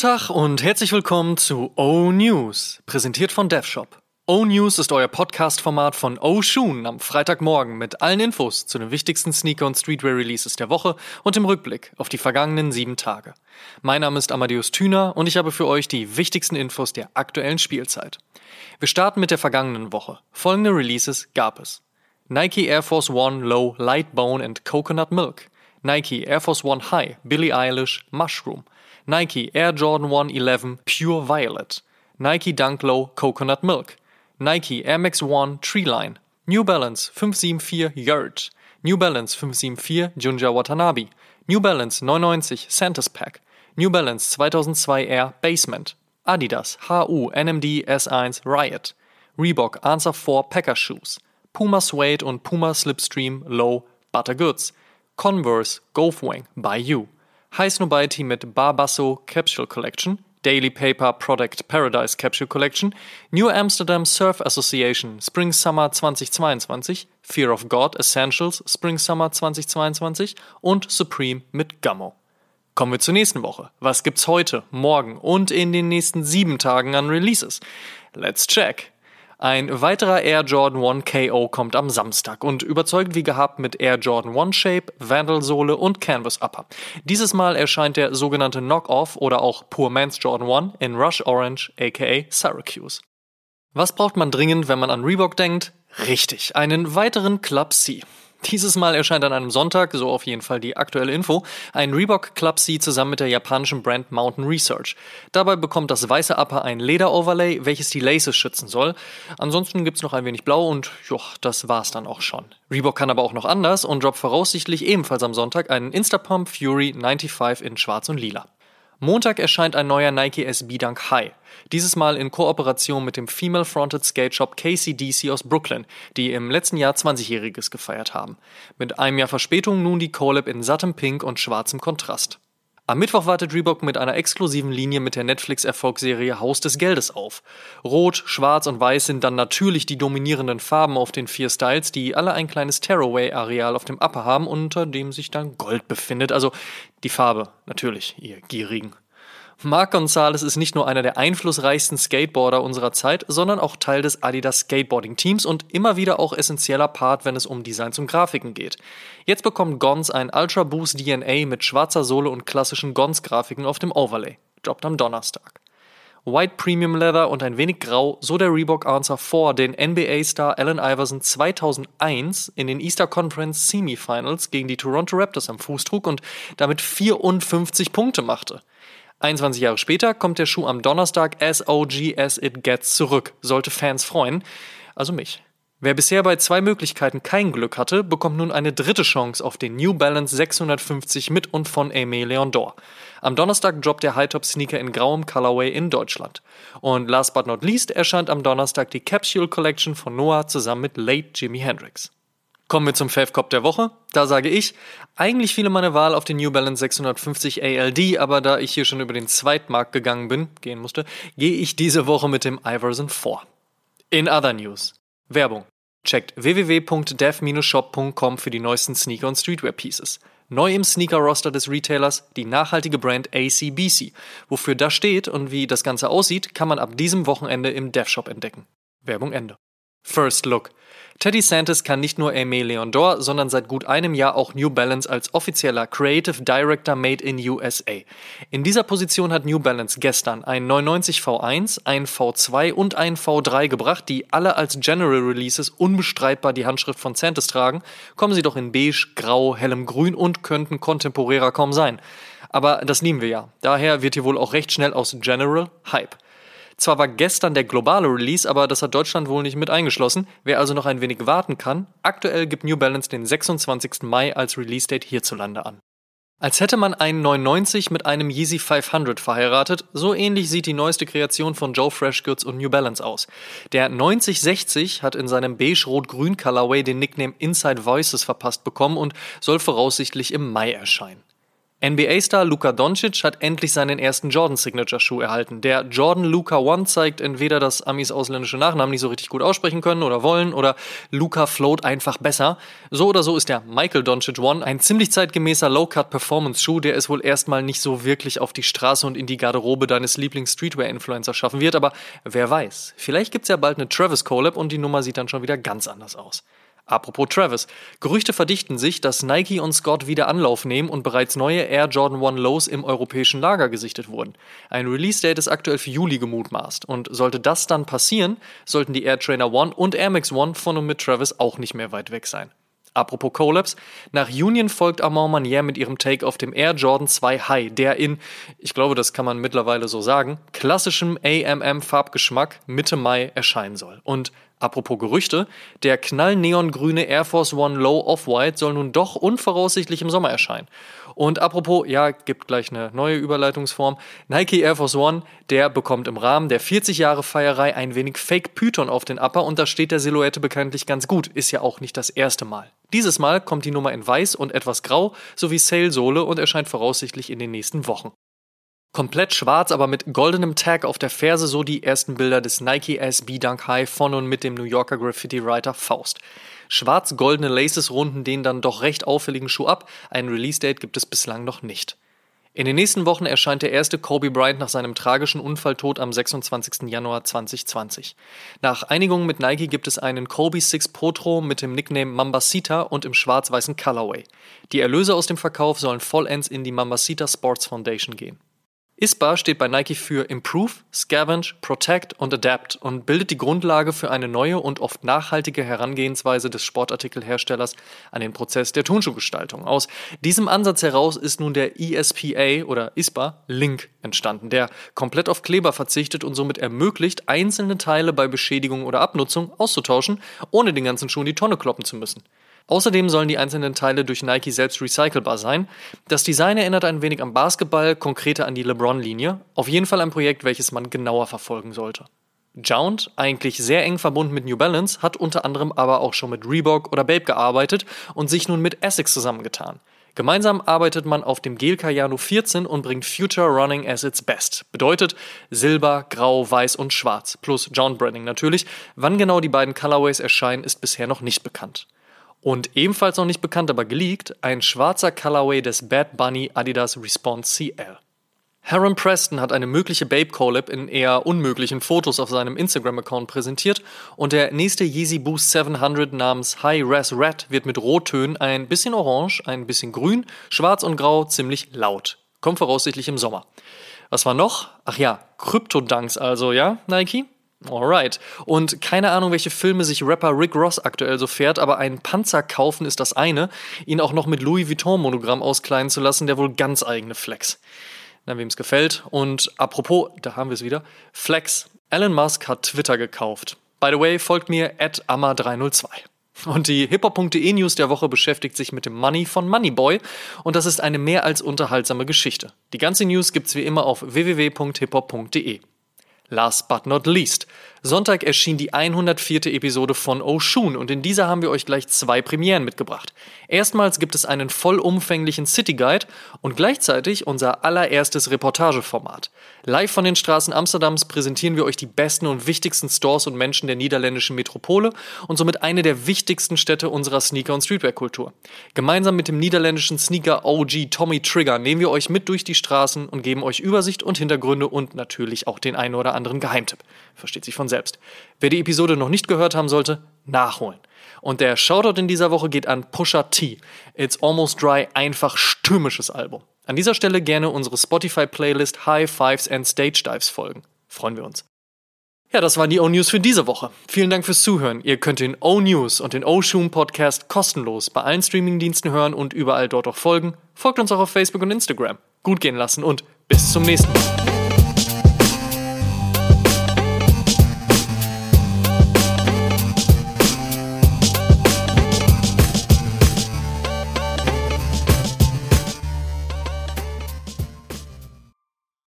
Tag und herzlich willkommen zu O News, präsentiert von DevShop. O News ist euer Podcast-Format von O Shoon am Freitagmorgen mit allen Infos zu den wichtigsten Sneaker- und Streetwear-Releases der Woche und im Rückblick auf die vergangenen sieben Tage. Mein Name ist Amadeus Thüner und ich habe für euch die wichtigsten Infos der aktuellen Spielzeit. Wir starten mit der vergangenen Woche. Folgende Releases gab es. Nike Air Force One Low Light Bone and Coconut Milk. Nike Air Force One High Billie Eilish Mushroom. Nike Air Jordan 1 11 Pure Violet, Nike Dunk Low Coconut Milk, Nike Air Max 1 Treeline, New Balance 574 Yurt, New Balance 574 Junja Watanabe, New Balance 99 Santa's Pack, New Balance 2002 Air Basement, Adidas HU NMD S1 Riot, Reebok Answer 4 Packer Shoes, Puma Suede und Puma Slipstream Low Butter Goods, Converse Golfwing by You. High Snobiety mit Barbasso Capsule Collection, Daily Paper Product Paradise Capsule Collection, New Amsterdam Surf Association Spring Summer 2022, Fear of God Essentials Spring Summer 2022 und Supreme mit Gummo. Kommen wir zur nächsten Woche. Was gibt's heute, morgen und in den nächsten sieben Tagen an Releases? Let's check! Ein weiterer Air Jordan 1 KO kommt am Samstag und überzeugt wie gehabt mit Air Jordan 1 Shape, Vandal Sohle und Canvas Upper. Dieses Mal erscheint der sogenannte Knock-Off oder auch Poor Man's Jordan 1 in Rush Orange aka Syracuse. Was braucht man dringend, wenn man an Reebok denkt? Richtig, einen weiteren Club C. Dieses Mal erscheint an einem Sonntag, so auf jeden Fall die aktuelle Info, ein Reebok Club C zusammen mit der japanischen Brand Mountain Research. Dabei bekommt das weiße Upper ein Leder-Overlay, welches die Laces schützen soll. Ansonsten gibt's noch ein wenig Blau und joch, das war's dann auch schon. Reebok kann aber auch noch anders und droppt voraussichtlich ebenfalls am Sonntag einen Instapump Fury 95 in schwarz und lila. Montag erscheint ein neuer Nike SB Dunk High. Dieses Mal in Kooperation mit dem Female Fronted Skate Shop KCDC aus Brooklyn, die im letzten Jahr 20-jähriges gefeiert haben. Mit einem Jahr Verspätung nun die Collab in sattem Pink und schwarzem Kontrast. Am Mittwoch wartet Reebok mit einer exklusiven Linie mit der Netflix-Erfolgsserie Haus des Geldes auf. Rot, Schwarz und Weiß sind dann natürlich die dominierenden Farben auf den vier Styles, die alle ein kleines Tearaway-Areal auf dem Upper haben, unter dem sich dann Gold befindet. Also die Farbe, natürlich, ihr Gierigen. Marc Gonzalez ist nicht nur einer der einflussreichsten Skateboarder unserer Zeit, sondern auch Teil des Adidas Skateboarding Teams und immer wieder auch essentieller Part, wenn es um Designs und Grafiken geht. Jetzt bekommt Gons ein Ultra Boost DNA mit schwarzer Sohle und klassischen Gons Grafiken auf dem Overlay. Droppt am Donnerstag. White Premium Leather und ein wenig grau, so der Reebok Answer 4 den NBA-Star Allen Iverson 2001 in den Easter Conference Semifinals gegen die Toronto Raptors am Fuß trug und damit 54 Punkte machte. 21 Jahre später kommt der Schuh am Donnerstag as OG as it gets zurück. Sollte Fans freuen. Also mich. Wer bisher bei zwei Möglichkeiten kein Glück hatte, bekommt nun eine dritte Chance auf den New Balance 650 mit und von Aimé Leon Dor. Am Donnerstag droppt der High-Top-Sneaker in grauem Colorway in Deutschland. Und last but not least erscheint am Donnerstag die Capsule Collection von Noah zusammen mit Late Jimi Hendrix. Kommen wir zum Fave Cop der Woche. Da sage ich, eigentlich fiel meine Wahl auf den New Balance 650 ALD, aber da ich hier schon über den Zweitmarkt gegangen bin, gehen musste, gehe ich diese Woche mit dem Iverson vor. In other news. Werbung. Checkt www.dev-shop.com für die neuesten Sneaker und Streetwear Pieces. Neu im Sneaker-Roster des Retailers die nachhaltige Brand ACBC. Wofür das steht und wie das Ganze aussieht, kann man ab diesem Wochenende im DevShop entdecken. Werbung Ende. First Look. Teddy Santis kann nicht nur Aimé Leon Dor, sondern seit gut einem Jahr auch New Balance als offizieller Creative Director Made in USA. In dieser Position hat New Balance gestern ein 990 V1, ein V2 und ein V3 gebracht, die alle als General Releases unbestreitbar die Handschrift von Santis tragen. Kommen sie doch in beige, grau, hellem Grün und könnten kontemporärer kaum sein. Aber das lieben wir ja. Daher wird hier wohl auch recht schnell aus General Hype. Zwar war gestern der globale Release, aber das hat Deutschland wohl nicht mit eingeschlossen. Wer also noch ein wenig warten kann, aktuell gibt New Balance den 26. Mai als Release-Date hierzulande an. Als hätte man einen 990 mit einem Yeezy 500 verheiratet, so ähnlich sieht die neueste Kreation von Joe Freshgoods und New Balance aus. Der 9060 hat in seinem beige-rot-grün Colorway den Nickname Inside Voices verpasst bekommen und soll voraussichtlich im Mai erscheinen. NBA-Star Luka Doncic hat endlich seinen ersten Jordan-Signature-Schuh erhalten. Der Jordan Luka One zeigt entweder, dass Amis ausländische Nachnamen nicht so richtig gut aussprechen können oder wollen oder Luka float einfach besser. So oder so ist der Michael Doncic One ein ziemlich zeitgemäßer Low-Cut-Performance-Schuh, der es wohl erstmal nicht so wirklich auf die Straße und in die Garderobe deines Lieblings-Streetwear-Influencers schaffen wird, aber wer weiß. Vielleicht gibt's ja bald eine Travis Collab und die Nummer sieht dann schon wieder ganz anders aus. Apropos Travis. Gerüchte verdichten sich, dass Nike und Scott wieder Anlauf nehmen und bereits neue Air Jordan 1 Lows im europäischen Lager gesichtet wurden. Ein Release-Date ist aktuell für Juli gemutmaßt. Und sollte das dann passieren, sollten die Air Trainer 1 und Air Max 1 von und mit Travis auch nicht mehr weit weg sein. Apropos Collabs, nach Union folgt Armand Manier mit ihrem Take auf dem Air Jordan 2 High, der in, ich glaube, das kann man mittlerweile so sagen, klassischem AMM-Farbgeschmack Mitte Mai erscheinen soll. Und Apropos Gerüchte, der knallneongrüne Air Force One Low Off-White soll nun doch unvoraussichtlich im Sommer erscheinen. Und apropos, ja, gibt gleich eine neue Überleitungsform. Nike Air Force One, der bekommt im Rahmen der 40 Jahre Feierei ein wenig Fake Python auf den Upper und das steht der Silhouette bekanntlich ganz gut. Ist ja auch nicht das erste Mal. Dieses Mal kommt die Nummer in weiß und etwas grau sowie Sail-Sohle und erscheint voraussichtlich in den nächsten Wochen. Komplett schwarz, aber mit goldenem Tag auf der Ferse, so die ersten Bilder des Nike SB Dunk High von und mit dem New Yorker Graffiti-Writer Faust. Schwarz-goldene Laces runden den dann doch recht auffälligen Schuh ab, ein Release-Date gibt es bislang noch nicht. In den nächsten Wochen erscheint der erste Kobe Bryant nach seinem tragischen Unfalltod am 26. Januar 2020. Nach Einigung mit Nike gibt es einen Kobe Six Potro mit dem Nickname Mambasita und im schwarz-weißen Colorway. Die Erlöse aus dem Verkauf sollen vollends in die Mambasita Sports Foundation gehen. ISPA steht bei Nike für Improve, Scavenge, Protect und Adapt und bildet die Grundlage für eine neue und oft nachhaltige Herangehensweise des Sportartikelherstellers an den Prozess der Turnschuhgestaltung. Aus diesem Ansatz heraus ist nun der ESPA oder ISPA Link entstanden, der komplett auf Kleber verzichtet und somit ermöglicht, einzelne Teile bei Beschädigung oder Abnutzung auszutauschen, ohne den ganzen Schuh in die Tonne kloppen zu müssen. Außerdem sollen die einzelnen Teile durch Nike selbst recycelbar sein. Das Design erinnert ein wenig am Basketball, konkreter an die LeBron-Linie. Auf jeden Fall ein Projekt, welches man genauer verfolgen sollte. Jound, eigentlich sehr eng verbunden mit New Balance, hat unter anderem aber auch schon mit Reebok oder Babe gearbeitet und sich nun mit Essex zusammengetan. Gemeinsam arbeitet man auf dem Gel Cayano 14 und bringt Future Running as its best. Bedeutet Silber, Grau, Weiß und Schwarz. Plus John Branding natürlich. Wann genau die beiden Colorways erscheinen, ist bisher noch nicht bekannt. Und ebenfalls noch nicht bekannt, aber geleakt, ein schwarzer Colorway des Bad Bunny Adidas Response CL. Haron Preston hat eine mögliche Babe Collab in eher unmöglichen Fotos auf seinem Instagram-Account präsentiert und der nächste Yeezy Boost 700 namens High Res Red wird mit Rottönen ein bisschen orange, ein bisschen grün, schwarz und grau ziemlich laut. Kommt voraussichtlich im Sommer. Was war noch? Ach ja, Krypto-Dunks also, ja, Nike? Alright. Und keine Ahnung, welche Filme sich Rapper Rick Ross aktuell so fährt, aber einen Panzer kaufen ist das eine, ihn auch noch mit Louis Vuitton-Monogramm auskleiden zu lassen, der wohl ganz eigene Flex. Na, wem es gefällt. Und apropos, da haben wir es wieder, Flex. Elon Musk hat Twitter gekauft. By the way, folgt mir at amma302. Und die hiphop.de News der Woche beschäftigt sich mit dem Money von Moneyboy und das ist eine mehr als unterhaltsame Geschichte. Die ganze News gibt's wie immer auf www.hiphop.de. Last but not least. Sonntag erschien die 104. Episode von Oshun und in dieser haben wir euch gleich zwei Premieren mitgebracht. Erstmals gibt es einen vollumfänglichen City Guide und gleichzeitig unser allererstes Reportageformat. Live von den Straßen Amsterdams präsentieren wir euch die besten und wichtigsten Stores und Menschen der niederländischen Metropole und somit eine der wichtigsten Städte unserer Sneaker- und Streetwear-Kultur. Gemeinsam mit dem niederländischen Sneaker OG Tommy Trigger nehmen wir euch mit durch die Straßen und geben euch Übersicht und Hintergründe und natürlich auch den einen oder anderen Geheimtipp. Versteht sich von selbst. Wer die Episode noch nicht gehört haben sollte, nachholen. Und der Shoutout in dieser Woche geht an Pusha T. It's Almost Dry, einfach stürmisches Album. An dieser Stelle gerne unsere Spotify-Playlist High Fives and Stage Dives folgen. Freuen wir uns. Ja, das waren die O-News für diese Woche. Vielen Dank fürs Zuhören. Ihr könnt den O-News und den O-Shoom Podcast kostenlos bei allen Streamingdiensten hören und überall dort auch folgen. Folgt uns auch auf Facebook und Instagram. Gut gehen lassen und bis zum nächsten Mal.